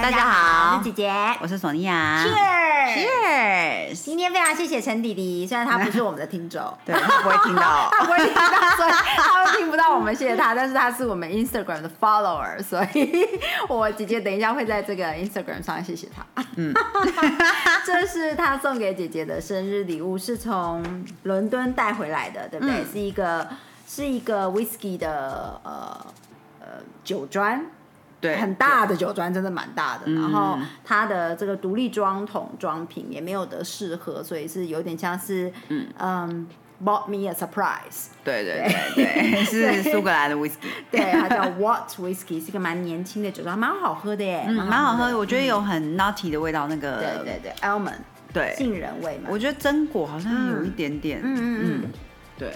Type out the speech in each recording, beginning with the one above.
大家好我是姐姐。我是索尼娅。Cheers！Cheers！今天非常谢谢陈弟弟，虽然他不是我们的听众，对，他不会听到。他不会听到，所以他会听不到我们谢谢他，但是他是我们 Instagram 的 follower，所以我姐姐等一下会在这个 Instagram 上谢谢他。嗯，这是他送给姐姐的生日礼物，是从伦敦带回来的，对不对？嗯是一个是一个 whisky 的呃呃酒砖。对，很大的酒庄，真的蛮大的。嗯。然后它的这个独立装桶装瓶也没有得适合，所以是有点像是嗯。嗯 bought me a surprise。对对对。对，是苏格兰的 whisky，对，它叫 What Whisky，是一个蛮年轻的酒庄，蛮好喝的耶，嗯，蛮好喝，我觉得有很 nutty 的味道，那个对对对，almond 对。杏仁味嘛，我觉得榛果好像有一点点，嗯嗯。嗯，对，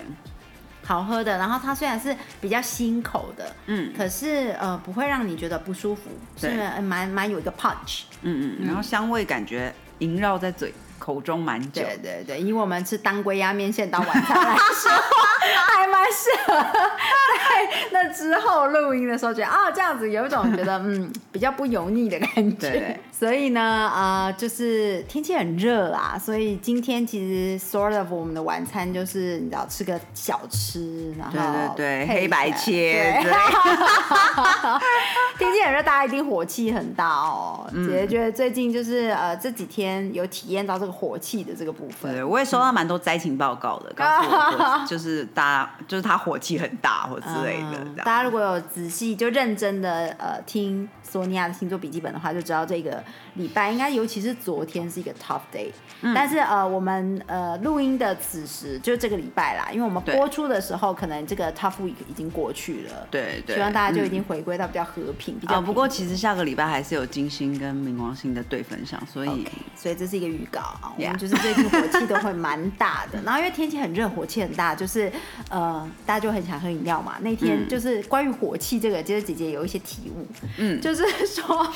好喝的。然后它虽然是比较新口的，嗯可是呃不会让你觉得不舒服，是蛮蛮有一个 punch。嗯嗯，然后香味感觉萦绕在嘴口中蛮久，对对对，以我们吃当归鸭面线当晚餐来说，还蛮适合在那之后录音的时候，觉得啊这样子有一种觉得嗯比较不油腻的感觉。对对所以呢，呃，就是天气很热啊，所以今天其实 sort of 我们的晚餐就是你知道吃个小吃，然后对对对黑白切对 天气很热，大家一定火气很大哦。嗯姐姐觉得最近就是呃这几天有体验到这个火气的这个部分。对，我也收到蛮多灾情报告的，告诉我就是大家就是他火气很大或之类的嗯。大家如果有仔细就认真的呃听索尼娅的星座笔记本的话，就知道这个礼拜应该尤其是昨天是一个 tough day。嗯但嗯是呃我们呃录音的此时就这个礼拜啦，因为我们播出的时候可能这个 tough week 已经过去了。对对，希望大家就已嗯经回归到比较和平，比较啊，不过其实下个礼拜还是有金星跟冥王星的对分享，所以所以这是一个预告啊。我们就是最近火气都会蛮大的，然后因为天气很热，火气很大，就是呃，大家就很想喝饮料嘛。那天嗯。就是关于火气这个，其实姐姐有一些体悟，嗯。就是说，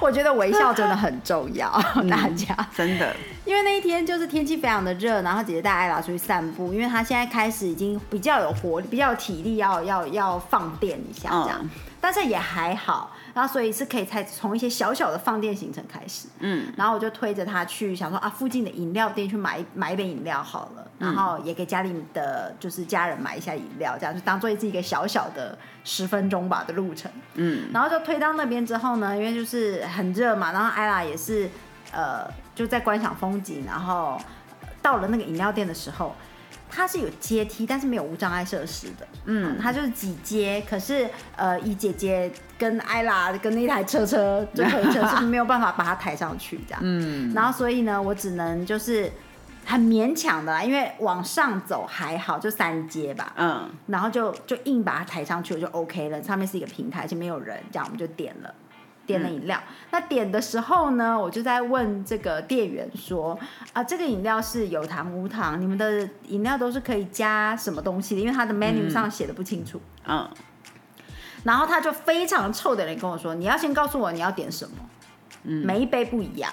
我觉得微笑真的很重要，嗯大家。真的。因为那一天就是天气非常的热，然后姐姐带艾拉出去散步，因为她现在开始已经比较有活力，比较有体力要，要要放电一下这样，嗯但是也还好，然后所以是可以才从一些小小的放电行程开始，嗯，然后我就推着他去想说啊，附近的饮料店去买买一杯饮料好了，然后也给家里的就是家人买一下饮料，这样就当做是一个小小的十分钟吧的路程，嗯，然后就推到那边之后呢，因为就是很热嘛，然后艾拉也是呃就在观赏风景，然后呃到了那个饮料店的时候，它是有阶梯，但是没有无障碍设施的，嗯，它就是几阶，可是呃以姐姐跟艾拉跟那台车车就推车是没有办法把它抬上去这样，嗯，然后所以呢，我只能就是很勉强的啦，因为往上走还好，就三阶吧，嗯，然后就就硬把它抬上去，我就 OK 了。上面是一个平台，而且没有人，这样我们就点了。点了饮料，那点的时候呢，我就在问这个店员说：“啊，这个饮料是有糖无糖？你们的饮料都是可以加什么东西的？因为它的 menu 上写的不清楚。嗯，然后他就非常臭的人跟我说：“你要先告诉我你要点什么，每一杯不一样。”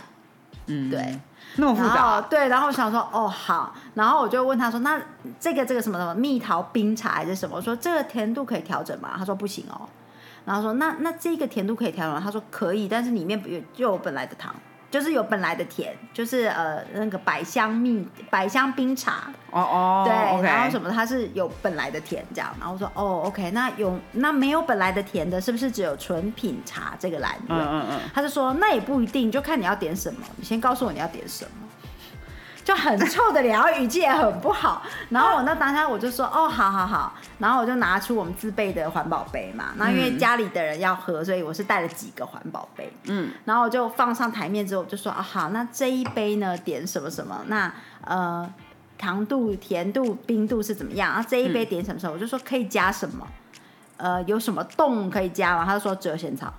嗯，对，那么复杂，对，然后我想说，哦好，然后我就问他说，那这个这个什么什么蜜桃冰茶还是什么？我说这个甜度可以调整吗？他说不行哦。然后说那那这个甜度可以调整吗？他说可以，但是里面有就有本来的糖，就是有本来的甜，就是呃那个百香蜜百香冰茶，哦哦，对然后什么它是有本来的甜这样，然后我说哦 OK，那有那没有本来的甜的，是不是只有纯品茶这个栏位？嗯嗯嗯，他就说那也不一定，就看你要点什么，你先告诉我你要点什么。就很臭的脸，然后语气也很不好。然后我那当下我就说哦，好好好。然后我就拿出我们自备的环保杯嘛，那因为家里的人要喝，所以我是带了几个环保杯。嗯，然后我就放上台面之后，我就说啊好，那这一杯呢点什么什么，那呃糖度、甜度、冰度是怎么样？然后这一杯点什么什么，我就说可以加什么，呃有什么冻可以加吗？他就说只有仙草。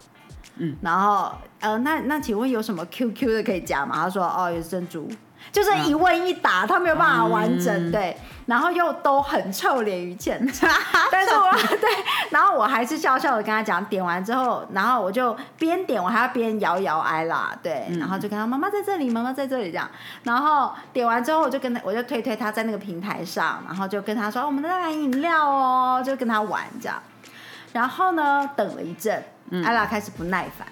嗯，然后呃那那请问有什么 QQ 的可以加吗？他说哦有珍珠。就是一问一答，他没有办法完整，对，然后又都很臭脸于现场，但是我对，然后我还是笑笑的跟他讲，点完之后，然后我就边点我还要边摇摇哀啦，对，然后就跟他妈妈在这里，妈妈在这里这样，然后点完之后我就跟他，我就推推他在那个平台上，然后就跟他说我们在买饮料哦，就跟他玩这样，然后呢等了一阵，艾拉开始不耐烦。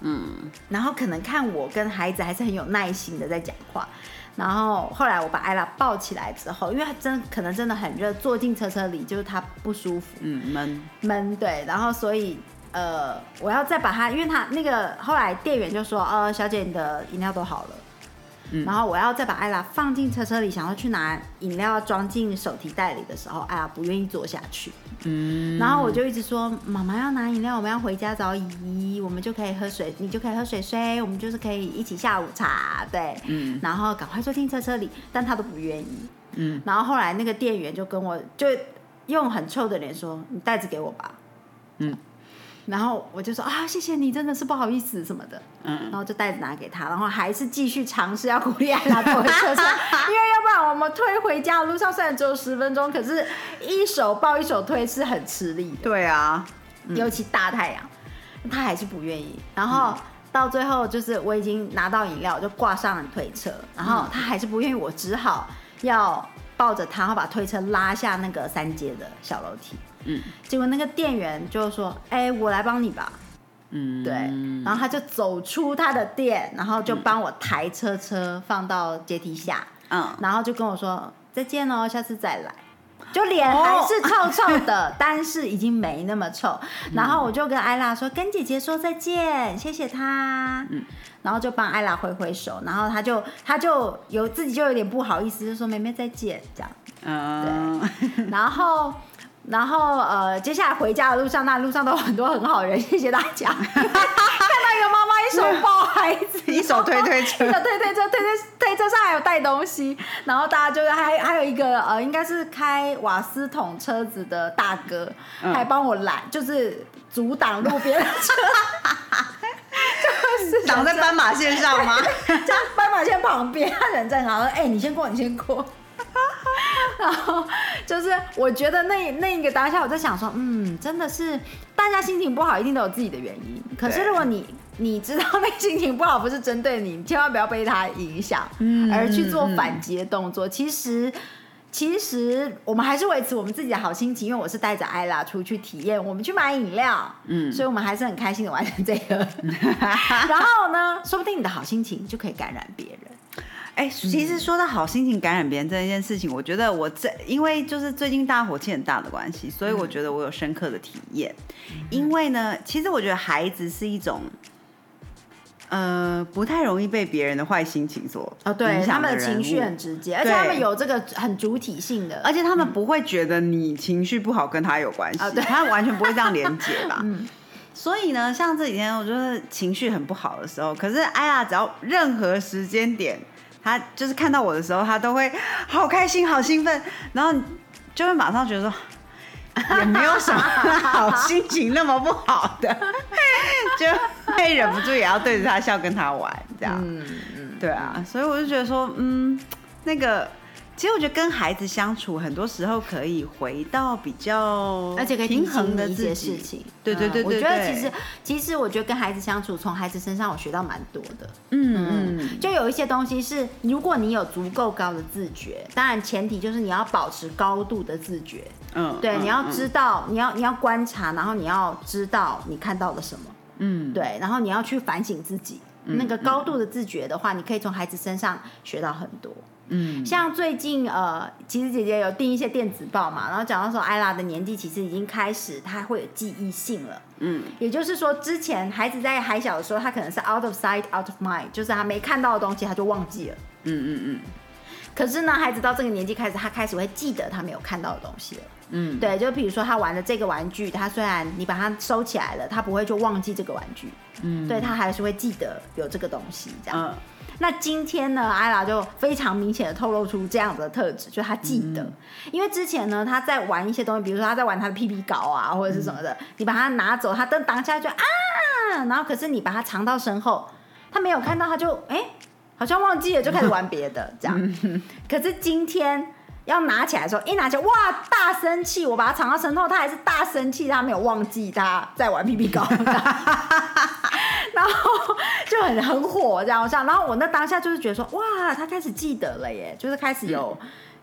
嗯，然后可能看我跟孩子还是很有耐心的在讲话，然后后来我把艾拉抱起来之后，因为他真可能真的很热，坐进车车里就是他不舒服，嗯，闷闷对，然后所以呃我要再把他，因为他那个后来店员就说，呃小姐你的饮料都好了。然后我要再把艾拉放进车车里，想要去拿饮料装进手提袋里的时候，艾拉不愿意坐下去。嗯，然后我就一直说：“妈妈要拿饮料，我们要回家找姨，我们就可以喝水，你就可以喝水水，我们就是可以一起下午茶。”对，嗯，然后赶快坐进车车里，但他都不愿意。嗯，然后后来那个店员就跟我就用很臭的脸说：“你袋子给我吧。”嗯。然后我就说啊，谢谢你，真的是不好意思什么的。嗯，然后就袋子拿给他，然后还是继续尝试要鼓励他坐回车上，因为要不然我们推回家的路上虽然只有十分钟，可是一手抱一手推是很吃力的。对啊，尤其大太阳，他还是不愿意。然后到最后就是我已经拿到饮料，就挂上了推车，然后他还是不愿意，我只好要抱着他，然后把推车拉下那个三阶的小楼梯。嗯，结果那个店员就说：“哎，我来帮你吧。”嗯，对，然后他就走出他的店，然后就帮我抬车车放到阶梯下，嗯，然后就跟我说：“再见哦，下次再来。”就脸还是臭臭的，但是已经没那么臭。然后我就跟艾拉说：“跟姐姐说再见，谢谢她。”嗯，然后就帮艾拉挥挥手，然后他就他就有自己就有点不好意思，就说：“妹妹再见。”这样，嗯，对，然后。然后呃，接下来回家的路上，那路上都有很多很好人，谢谢大家。看到一个妈妈一手抱孩子，一手推推车，一手推推车，推推推车上还有带东西。然后大家就是还还有一个呃，应该是开瓦斯桶车子的大哥，还帮我拦，就是阻挡路边的车，就是挡在斑马线上吗？在 斑马线旁边，他人在哪？哎，你先过，你先过。然后就是，我觉得那那一个当下，我在想说，嗯，真的是大家心情不好，一定都有自己的原因。可是如果你你知道那心情不好不是针对你，千万不要被他影响，而去做反击的动作。其实其实我们还是维持我们自己的好心情，因为我是带着艾拉出去体验，我们去买饮料，嗯，所以我们还是很开心的完成这个。然后呢，说不定你的好心情就可以感染别人。哎，其实说到好心情感染别人这一件事情，我觉得我这因为就是最近大火气很大的关系，所以我觉得我有深刻的体验。因为呢，其实我觉得孩子是一种，呃，不太容易被别人的坏心情所哦，对，他们的情绪很直接，而且他们有这个很主体性的，而且他们不会觉得你情绪不好跟他有关系，他完全不会这样连接吧。所以呢，像这几天我觉得情绪很不好的时候，可是哎呀，只要任何时间点。他就是看到我的时候，他都会好开心、好兴奋，然后就会马上觉得说，也没有什么好心情那么不好的，就会忍不住也要对着他笑，跟他玩这样。嗯嗯，对啊，所以我就觉得说，嗯，那个。其实我觉得跟孩子相处，很多时候可以回到比较，而且可以平衡的一些事情。对对对对，我觉得其实其实我觉得跟孩子相处，从孩子身上我学到蛮多的。嗯嗯，就有一些东西是，如果你有足够高的自觉，当然前提就是你要保持高度的自觉。嗯，对，你要知道，你要你要观察，然后你要知道你看到了什么。嗯，对，然后你要去反省自己。那个高度的自觉的话，你可以从孩子身上学到很多。嗯，像最近呃，其实姐姐有订一些电子报嘛，然后讲到说艾拉的年纪其实已经开始，他会有记忆性了。嗯，也就是说，之前孩子在还小的时候，他可能是 out of sight, out of mind，就是他没看到的东西他就忘记了。嗯嗯嗯。可是呢，孩子到这个年纪开始，他开始会记得他没有看到的东西了。嗯，对，就比如说他玩的这个玩具，他虽然你把它收起来了，他不会就忘记这个玩具。嗯，对他还是会记得有这个东西这样。那今天呢，艾拉就非常明显的透露出这样子的特质，就是他记得，因为之前呢，他在玩一些东西，比如说他在玩他的屁屁稿啊，或者是什么的，你把它拿走，他等当下就啊，然后可是你把它藏到身后，他没有看到，他就哎，好像忘记了，就开始玩别的这样。可是今天要拿起来的时候，一拿起来，哇，大生气！我把它藏到身后，他还是大生气，他没有忘记他在玩 PP 膏，然后就很很火这样。然后我那当下就是觉得说，哇，他开始记得了耶，就是开始有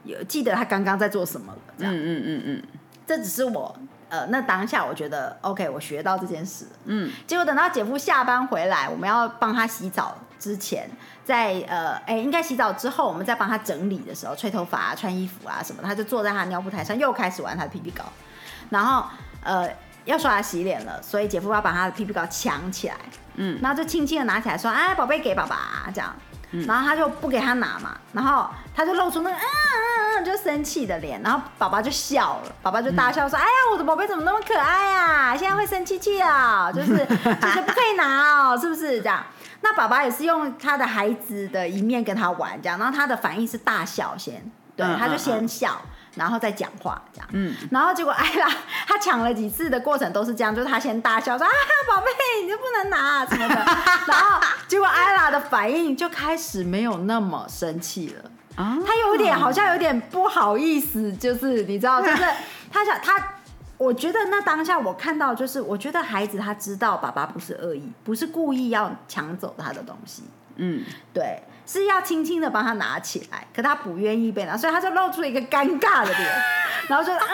有记得他刚刚在做什么了。这样，嗯嗯嗯嗯，这只是我。呃，那当下我觉得 OK，我学到这件事。嗯，结果等到姐夫下班回来，我们要帮他洗澡之前，在呃，哎，应该洗澡之后，我们再帮他整理的时候，吹头发啊、穿衣服啊什么，他就坐在他尿布台上，又开始玩他的 PP 膏。然后呃，要刷牙洗脸了，所以姐夫要把他的 PP 膏抢起来。嗯，然后就轻轻的拿起来说：“哎，宝贝，给爸爸。”这样。然后他就不给他拿嘛，然后他就露出那个嗯嗯嗯就生气的脸，然后宝宝就笑了，宝宝就大笑说：“哎呀，我的宝贝怎么那么可爱呀？现在会生气气啊，就是就是不可以拿哦，是不是这样？”那爸爸也是用他的孩子的一面跟他玩，这样，然后他的反应是大笑先，对，他就先笑。然后再讲话这样，嗯，然后结果艾拉 他抢了几次的过程都是这样，就是他先大笑说啊宝贝你就不能拿什么的，然后结果艾拉的反应就开始没有那么生气了。啊，他有点好像有点不好意思，就是你知道，就是 他想他，我觉得那当下我看到就是我觉得孩子他知道爸爸不是恶意，不是故意要抢走他的东西，嗯，对。是要轻轻的帮他拿起来，可他不愿意被拿，所以他就露出一个尴尬的脸，然后就啊，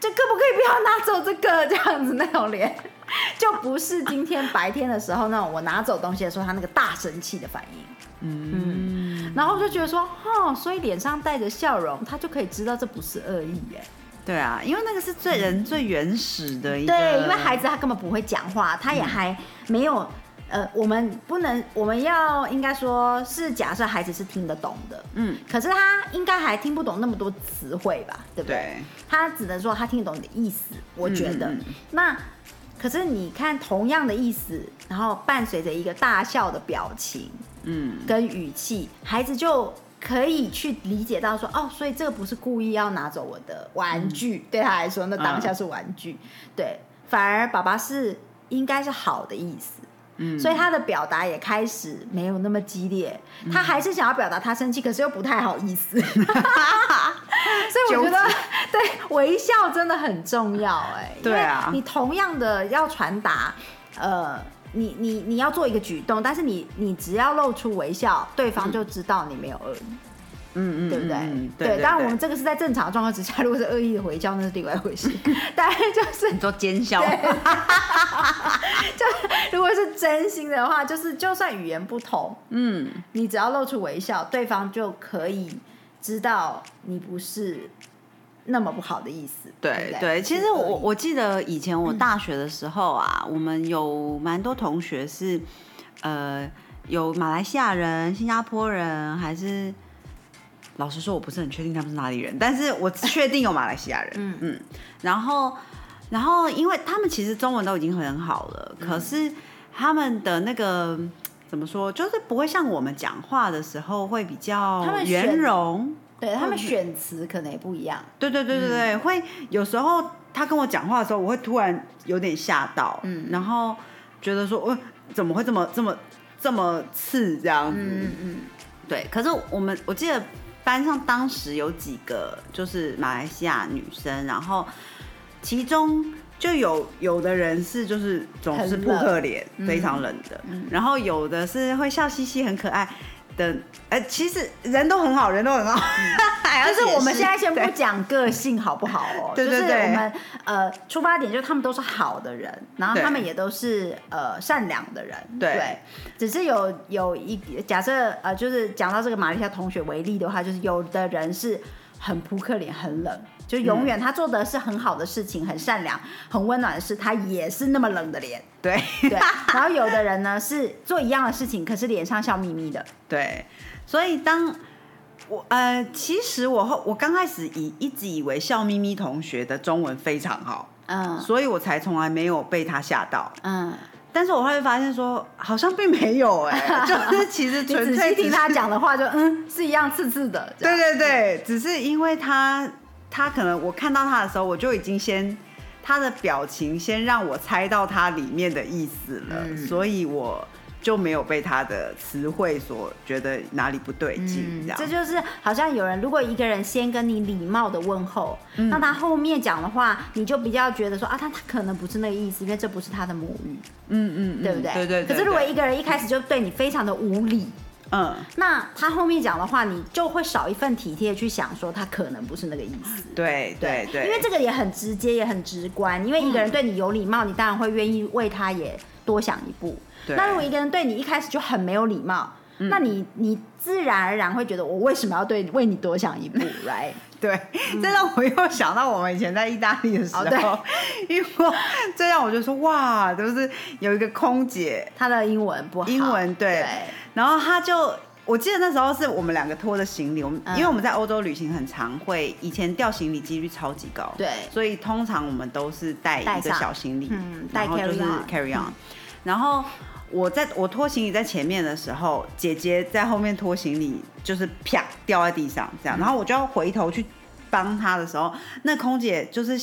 这可不可以不要拿走这个？这样子那种脸，就不是今天白天的时候那种我拿走东西的时候他那个大生气的反应，嗯，然后我就觉得说，哦，所以脸上带着笑容，他就可以知道这不是恶意耶。对啊，因为那个是最人最原始的一个，对，因为孩子他根本不会讲话，他也还没有。呃，我们不能，我们要应该说是假设孩子是听得懂的，嗯，可是他应该还听不懂那么多词汇吧，对不对？他只能说他听得懂你的意思，我觉得。那可是你看，同样的意思，然后伴随着一个大笑的表情，嗯，跟语气，孩子就可以去理解到说，哦，所以这个不是故意要拿走我的玩具，对他来说，那当下是玩具，对，反而爸爸是应该是好的意思。所以他的表达也开始没有那么激烈，他还是想要表达他生气，可是又不太好意思。所以我觉得，对微笑真的很重要，哎，对啊，你同样的要传达，呃，你你你要做一个举动，但是你你只要露出微笑，对方就知道你没有恶意。嗯嗯嗯，对不对？对，当然我们这个是在正常的状况之下，如果是恶意的回教，那是另外一回事。大概就是你做奸笑，就如果是真心的话，就是就算语言不同，嗯，你只要露出微笑，对方就可以知道你不是那么不好的意思。对对，其实我我记得以前我大学的时候啊，我们有蛮多同学是呃有马来西亚人、新加坡人还是。老实说，我不是很确定他们是哪里人，但是我 确定有马来西亚人。嗯嗯，然后，然后，因为他们其实中文都已经很好了，可是他们的那个怎么说，就是不会像我们讲话的时候会比较圆融。对他们选词可能也不一样。对对对对对，会有时候他跟我讲话的时候，我会突然有点吓到，嗯，然后觉得说，呃，怎么会这么这么这么刺这样子？嗯嗯，对。可是我们我记得。班上当时有几个就是马来西亚女生，然后其中就有有的人是就是总是扑克脸，非常冷的，然后有的是会笑嘻嘻很可爱。的哎，其实人都很好，人都很好。就是我们现在先不讲个性好不好哦，就是我们呃出发点就是他们都是好的人，然后他们也都是呃善良的人。对，只是有有一假设呃，就是讲到这个马来西亚同学为例的话，就是有的人是很扑克脸，很冷。就永远他做的是很好的事情，很善良、很温暖的事，他也是那么冷的脸。对对。然后有的人呢是做一样的事情，可是脸上笑眯眯的。对。所以当我呃，其实我后我刚开始以一直以为笑眯眯同学的中文非常好，嗯，所以我才从来没有被他吓到，嗯。但是我会发现说，好像并没有 哎，就是其实纯粹听他讲的话，就嗯是一样刺刺的。对对对，只是因为他。他可能我看到他的时候，我就已经先他的表情先让我猜到他里面的意思了，所以我就没有被他的词汇所觉得哪里不对劲，这样。这就是好像有人，如果一个人先跟你礼貌的问候，那他后面讲的话，你就比较觉得说啊，他他可能不是那个意思，因为这不是他的母语。嗯嗯，对不对？对对。可是如果一个人一开始就对你非常的无礼，嗯，那他后面讲的话，你就会少一份体贴去想说他可能不是那个意思。对对对。因为这个也很直接，也很直观。因为一个人对你有礼貌，你当然会愿意为他也多想一步。那如果一个人对你一开始就很没有礼貌，那你你自然而然会觉得我为什么要对为你多想一步，right？对，这让我又想到我们以前在意大利的时候，因为这样我就说哇，就是有一个空姐，她的英文不好，英文对，然后她就我记得那时候是我们两个拖着行李，我们因为我们在欧洲旅行很常会，以前掉行李几率超级高，对，所以通常我们都是带一个小行李，嗯，带 carry on，然后。我在我拖行李在前面的时候，姐姐在后面拖行李，就是啪掉在地上这样，然后我就要回头去帮他的时候，那空姐就是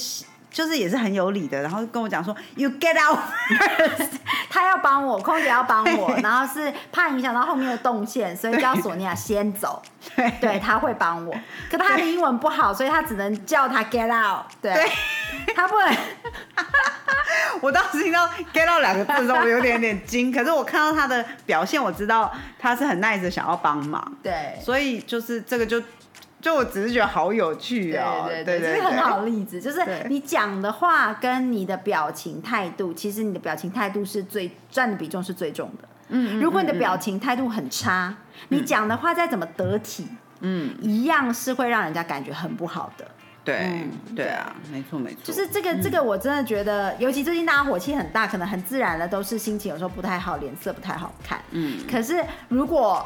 就是也是很有理的，然后跟我讲说，You get out，他要帮我，空姐要帮我，然后是怕影响到后面的动线，所以叫索尼娅先走，对，他会帮我，可他的英文不好，所以他只能叫他 get out，对，他不能。我当时听到 “get out” ”两个字的时候，我有点点惊。可是我看到他的表现，我知道他是很 nice 想要帮忙。对，所以就是这个就就我只是觉得好有趣哦。对对对，这是很好的例子，就是你讲的话跟你的表情态度，其实你的表情态度是最占的比重是最重的。嗯，如果你的表情态度很差，你讲的话再怎么得体，嗯，一样是会让人家感觉很不好的。对，对啊，没错没错，就是这个这个，我真的觉得，尤其最近大家火气很大，可能很自然的都是心情有时候不太好，脸色不太好看。嗯，可是如果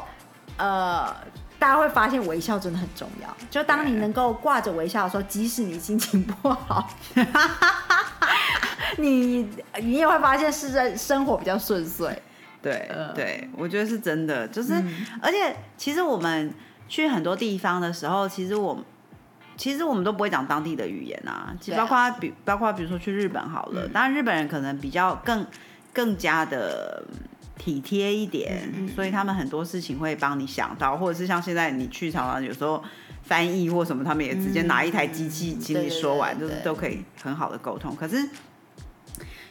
呃，大家会发现微笑真的很重要。就当你能够挂着微笑的时候，即使你心情不好，你你也会发现是在生活比较顺遂。对，对我觉得是真的，就是而且其实我们去很多地方的时候，其实我。其实我们都不会讲当地的语言啊，其实包括比包括比如说去日本好了，当然日本人可能比较更更加的体贴一点，所以他们很多事情会帮你想到，或者是像现在你去常常有时候翻译或什么，他们也直接拿一台机器请你说完，就是都可以很好的沟通。可是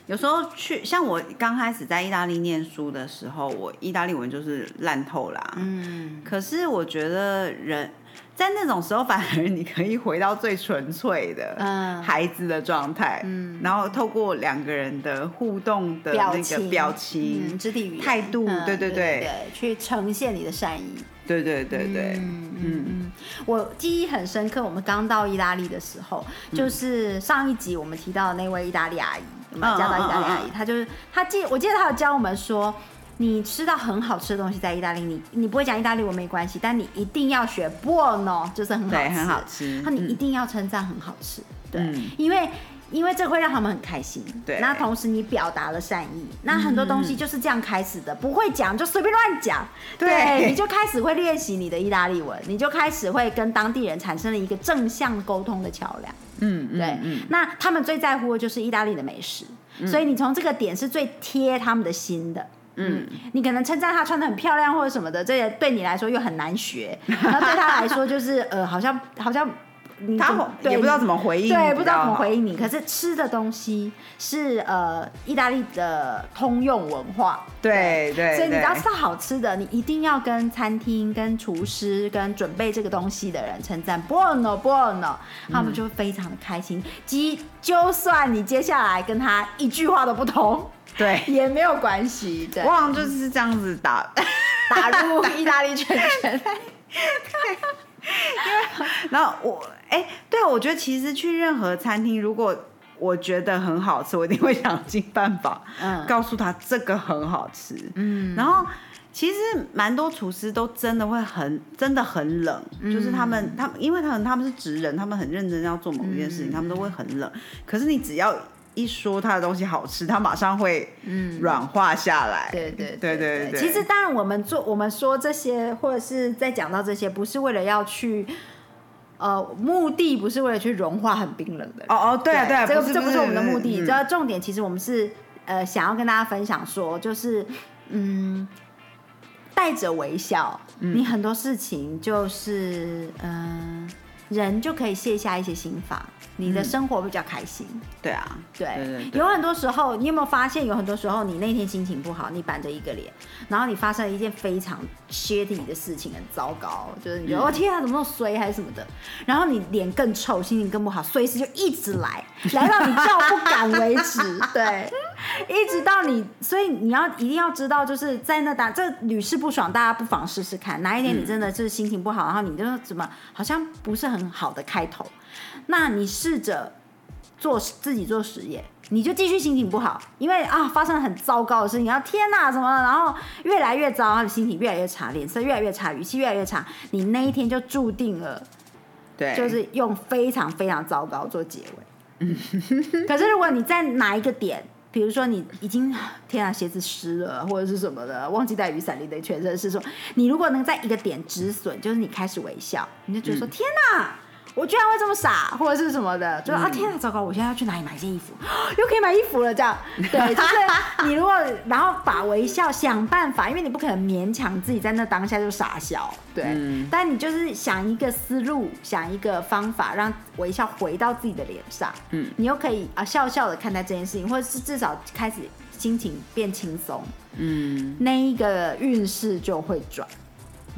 有时候去像我刚开始在意大利念书的时候，我意大利文就是烂透啦，嗯，可是我觉得人。在那种时候，反而你可以回到最纯粹的孩子的状态，然后透过两个人的互动的那个表情、肢体语言、态度，对对对，去呈现你的善意。对对对对，嗯嗯，我记忆很深刻。我们刚到意大利的时候，就是上一集我们提到的那位意大利阿姨，我们加到意大利阿姨，她就是她记，我记得她有教我们说。你吃到很好吃的东西，在意大利，你你不会讲意大利文没关系，但你一定要学 buono，就是很好吃，很好吃。那你一定要称赞很好吃，对，因为因为这会让他们很开心。对，那同时你表达了善意，那很多东西就是这样开始的，不会讲就随便乱讲，对，你就开始会练习你的意大利文，你就开始会跟当地人产生了一个正向沟通的桥梁。嗯，对，嗯，那他们最在乎的就是意大利的美食，所以你从这个点是最贴他们的心的。嗯，你可能称赞她穿的很漂亮或者什么的，这些对你来说又很难学，然后对他来说就是呃，好像好像他也不知道怎么回应，对，不知道怎么回应你。可是吃的东西是呃意大利的通用文化，对对，所以你要吃到好吃的，你一定要跟餐厅、跟厨师、跟准备这个东西的人称赞，buono buono，他们就会非常的开心。即就算你接下来跟他一句话都不通。对，也没有关系。对，我好像就是这样子打 打入 意大利圈圈。对，因为然后我哎，对，我觉得其实去任何餐厅，如果我觉得很好吃，我一定会想尽办法，嗯，告诉他这个很好吃。嗯，然后其实蛮多厨师都真的会很真的很冷，就是他们他们因为他们他们是职人，他们很认真要做某一件事情，他们都会很冷。可是你只要。一说他的东西好吃，他马上会软化下来。对对对对对。其实当然，我们做我们说这些，或者是在讲到这些，不是为了要去，呃，目的不是为了去融化很冰冷的。哦哦，对啊对啊，这个这不是我们的目的。这重点其实我们是呃想要跟大家分享说，就是嗯，带着微笑，你很多事情就是嗯，人就可以卸下一些心防。你的生活比较开心，对啊，对，有很多时候，你有没有发现，有很多时候你那天心情不好，你板着一个脸，然后你发生了一件非常 shitty 的事情，很糟糕，就是你觉得我天啊，怎么那么衰还是什么的，然后你脸更臭，心情更不好，随时就一直来，来到你叫不敢为止，对，一直到你，所以你要一定要知道，就是在那打这屡试不爽，大家不妨试试看，哪一天你真的是心情不好，然后你就怎么好像不是很好的开头。那你试着做自己做实验，你就继续心情不好，因为啊发生了很糟糕的事情，然后天哪什么，然后越来越糟，他的心情越来越差，脸色越来越差，语气越来越差，你那一天就注定了，对，就是用非常非常糟糕做结尾。可是如果你在哪一个点，比如说你已经天啊鞋子湿了或者是什么的，忘记带雨伞，你的全身是说，你如果能在一个点止损，就是你开始微笑，你就觉得说天哪。我居然会这么傻，或者是什么的，就啊天啊，糟糕！我现在要去哪里买件衣服？又可以买衣服了，这样 对，就是你如果然后把微笑想办法，因为你不可能勉强自己在那当下就傻笑，对。但你就是想一个思路，想一个方法，让微笑回到自己的脸上，嗯，你又可以啊笑笑的看待这件事情，或者是至少开始心情变轻松，嗯，那一个运势就会转。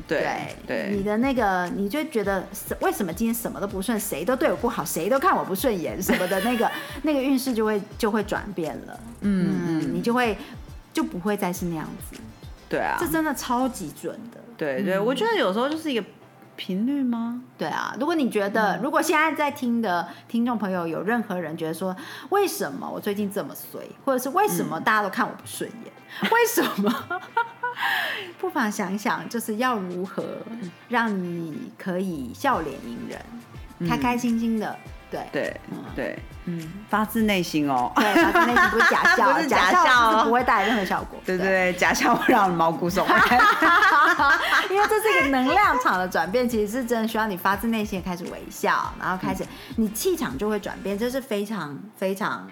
对对，你的那个，你就觉得为什么今天什么都不顺，谁都对我不好，谁都看我不顺眼什么的，那个那个运势就会就会转变了。嗯嗯，你就会就不会再是那样子。对啊，这真的超级准的。对对，我觉得有时候就是一个频率吗？对啊，如果你觉得，如果现在在听的听众朋友有任何人觉得说，为什么我最近这么衰，或者是为什么大家都看我不顺眼，为什么？不妨想想，就是要如何让你可以笑脸迎人，开开心心的，对。对对，嗯，发自内心哦，对，发自内心不是假笑，不是假笑，不会带来任何效果，对对。对，假笑会让毛骨悚然，因为这是一个能量场的转变，其实是真的需要你发自内心开始微笑，然后开始你气场就会转变，这是非常非常。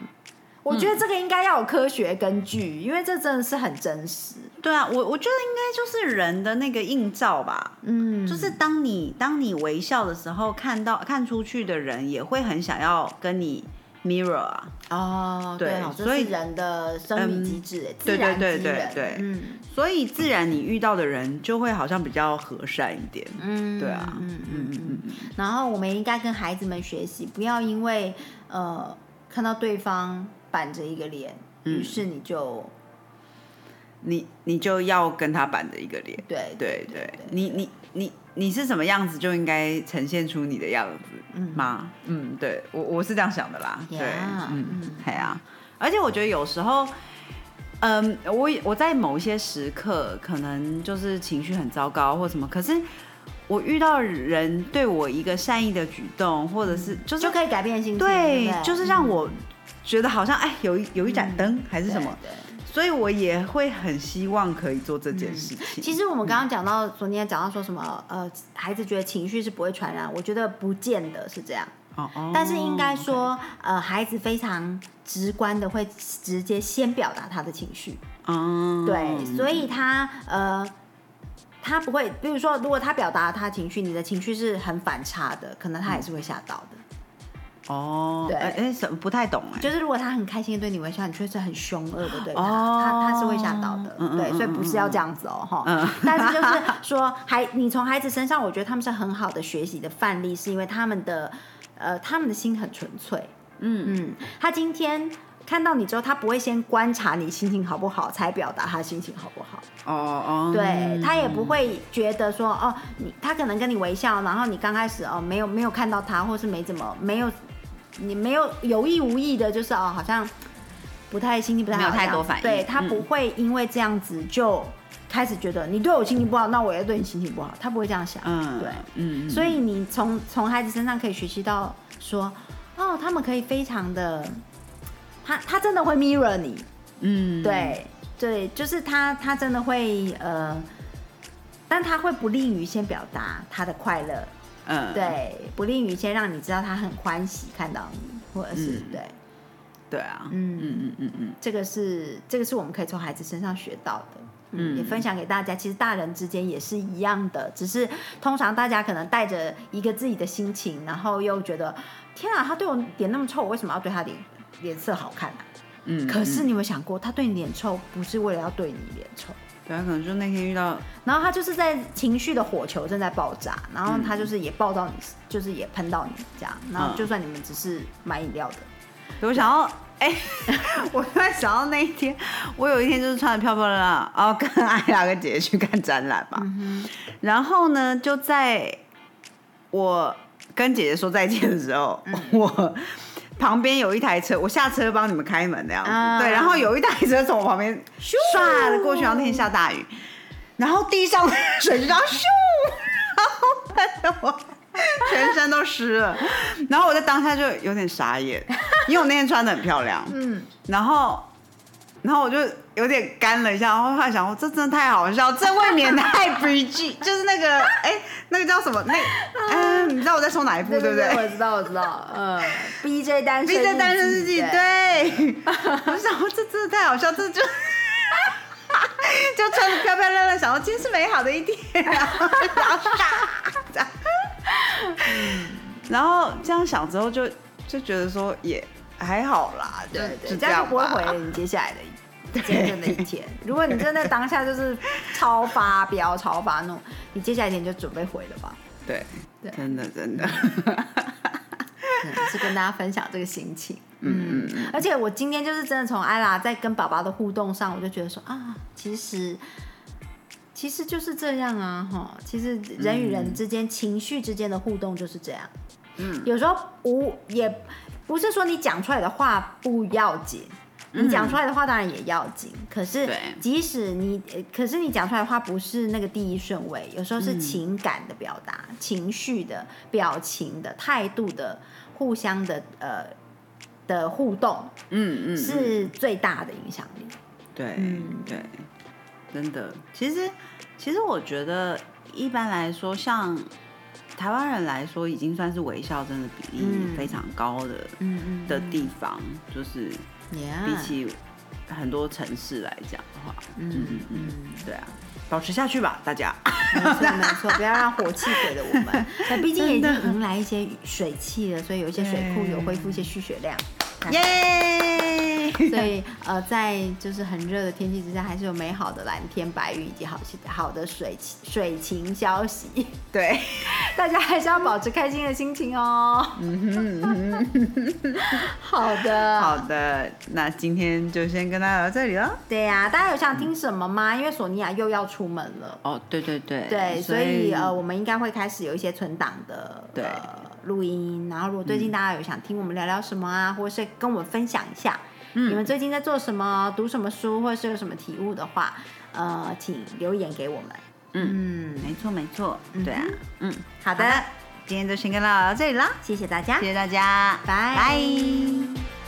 我觉得这个应该要有科学根据，因为这真的是很真实。对啊，我我觉得应该就是人的那个映照吧。嗯，就是当你当你微笑的时候，看到看出去的人也会很想要跟你 mirror 啊。哦，对，所以人的生理机制，对对对对对，嗯，所以自然你遇到的人就会好像比较和善一点。嗯，对啊，嗯嗯嗯嗯。然后我们应该跟孩子们学习，不要因为呃看到对方。板着一个脸，于是你就，你你就要跟他板着一个脸，对对对，你你你你是什么样子，就应该呈现出你的样子吗？嗯，对我我是这样想的啦，对，嗯，对啊，而且我觉得有时候，嗯，我我在某一些时刻，可能就是情绪很糟糕或什么，可是我遇到人对我一个善意的举动，或者是就是就可以改变心情，对，就是让我。觉得好像哎，有一有一盏灯还是什么，所以我也会很希望可以做这件事情。其实我们刚刚讲到昨天讲到说什么呃，孩子觉得情绪是不会传染，我觉得不见得是这样。哦哦。但是应该说呃，孩子非常直观的会直接先表达他的情绪。哦。对，所以他呃，他不会，比如说如果他表达他情绪，你的情绪是很反差的，可能他也是会吓到的。哦，对，哎，什么不太懂哎？就是如果他很开心的对你微笑，你却是很凶恶的对他，他他是会吓到的，对，所以不是要这样子哦，哈。但是就是说，孩，你从孩子身上，我觉得他们是很好的学习的范例，是因为他们的，呃，他们的心很纯粹，嗯嗯，他今天。看到你之后，他不会先观察你心情好不好，才表达他心情好不好。哦哦，对他也不会觉得说哦，你他可能跟你微笑，然后你刚开始哦没有没有看到他，或是没怎么没有，你没有有意无意的，就是哦好像不太心情不太好，没有太多反应。对他不会因为这样子就开始觉得你对我心情不好，那我也对你心情不好，他不会这样想。嗯，对，嗯，所以你从从孩子身上可以学习到说哦，他们可以非常的。他他真的会 mirror 你，嗯，对对，就是他他真的会呃，但他会不利于先表达他的快乐，嗯，对，不利于先让你知道他很欢喜看到你，或者是对，对啊，嗯。嗯嗯嗯嗯，这个是这个是我们可以从孩子身上学到的，嗯，也分享给大家。其实大人之间也是一样的，只是通常大家可能带着一个自己的心情，然后又觉得天啊，他对我脸那么臭，我为什么要对他脸脸色好看呢？嗯，可是你有没有想过，他对你脸臭，不是为了要对你脸臭？对啊，可能就那天遇到，然后他就是在情绪的火球正在爆炸，然后他就是也爆到你，就是也喷到你这样，然后就算你们只是买饮料的，我想要，哎，我突然想到那一天，我有一天就是穿的漂漂亮亮，然后跟艾拉跟姐姐去看展览嘛，然后呢，就在我跟姐姐说再见的时候，我。旁边有一台车，我下车帮你们开门的样子。对，然后有一台车从我旁边唰的过去，然后那天下大雨，然后地上水就这样咻，然后喷的我全身都湿了。然后我在当下就有点傻眼，因为我那天穿的很漂亮。嗯，然后。然后我就有点干了一下，然后他想，这真的太好笑，这未免太 B G，就是那个，哎，那个叫什么？那，嗯，你知道我在说哪一部，对不对？我知道，我知道，嗯，B J 单身，B J 单身日记，对。我想，这真的太好笑，这就，就穿的漂漂亮亮，想，今天是美好的一天，然后傻，然后这样想之后，就就觉得说也还好啦，对对，这样就不会毁了你接下来的。真正的一天，如果你真的当下就是超发飙、超发怒，你接下来一天就准备毁了吧？对，真的真的，是跟大家分享这个心情。嗯嗯，而且我今天就是真的从艾拉在跟宝宝的互动上，我就觉得说啊，其实其实就是这样啊，哈，其实人与人之间情绪之间的互动就是这样。嗯，有时候无也不是说你讲出来的话不要紧。你讲出来的话当然也要紧，可是即使你，可是你讲出来的话不是那个第一顺位，有时候是情感的表达、情绪的表情的态度的互相的呃的互动，嗯嗯，是最大的影响力。对，对，真的，其实其实我觉得一般来说，像台湾人来说，已经算是微笑真的比例非常高的，嗯嗯的地方，就是。比起很多城市来讲的话，嗯嗯嗯，对啊，保持下去吧，大家。没错没错，不要让火气毁了我们。那毕竟已经迎来一些水汽了，所以有一些水库有恢复一些蓄水量。耶！所以呃，在就是很热的天气之下，还是有美好的蓝天白云以及好好的水水情消息。对，大家还是要保持开心的心情哦。嗯哼，好的，好的，那今天就先跟大家聊到这里了。对呀，大家有想听什么吗？因为索尼娅又要出门了。哦，对对对，对，所以呃，我们应该会开始有一些存档的对录音。然后，如果最近大家有想听我们聊聊什么啊，或者是跟我们分享一下，你们最近在做什么，读什么书，或者是有什么体悟的话，呃，请留言给我们。嗯，没错没错，对啊，嗯，好的，今天就先跟大家到这里啦，谢谢大家，谢谢大家，拜。拜。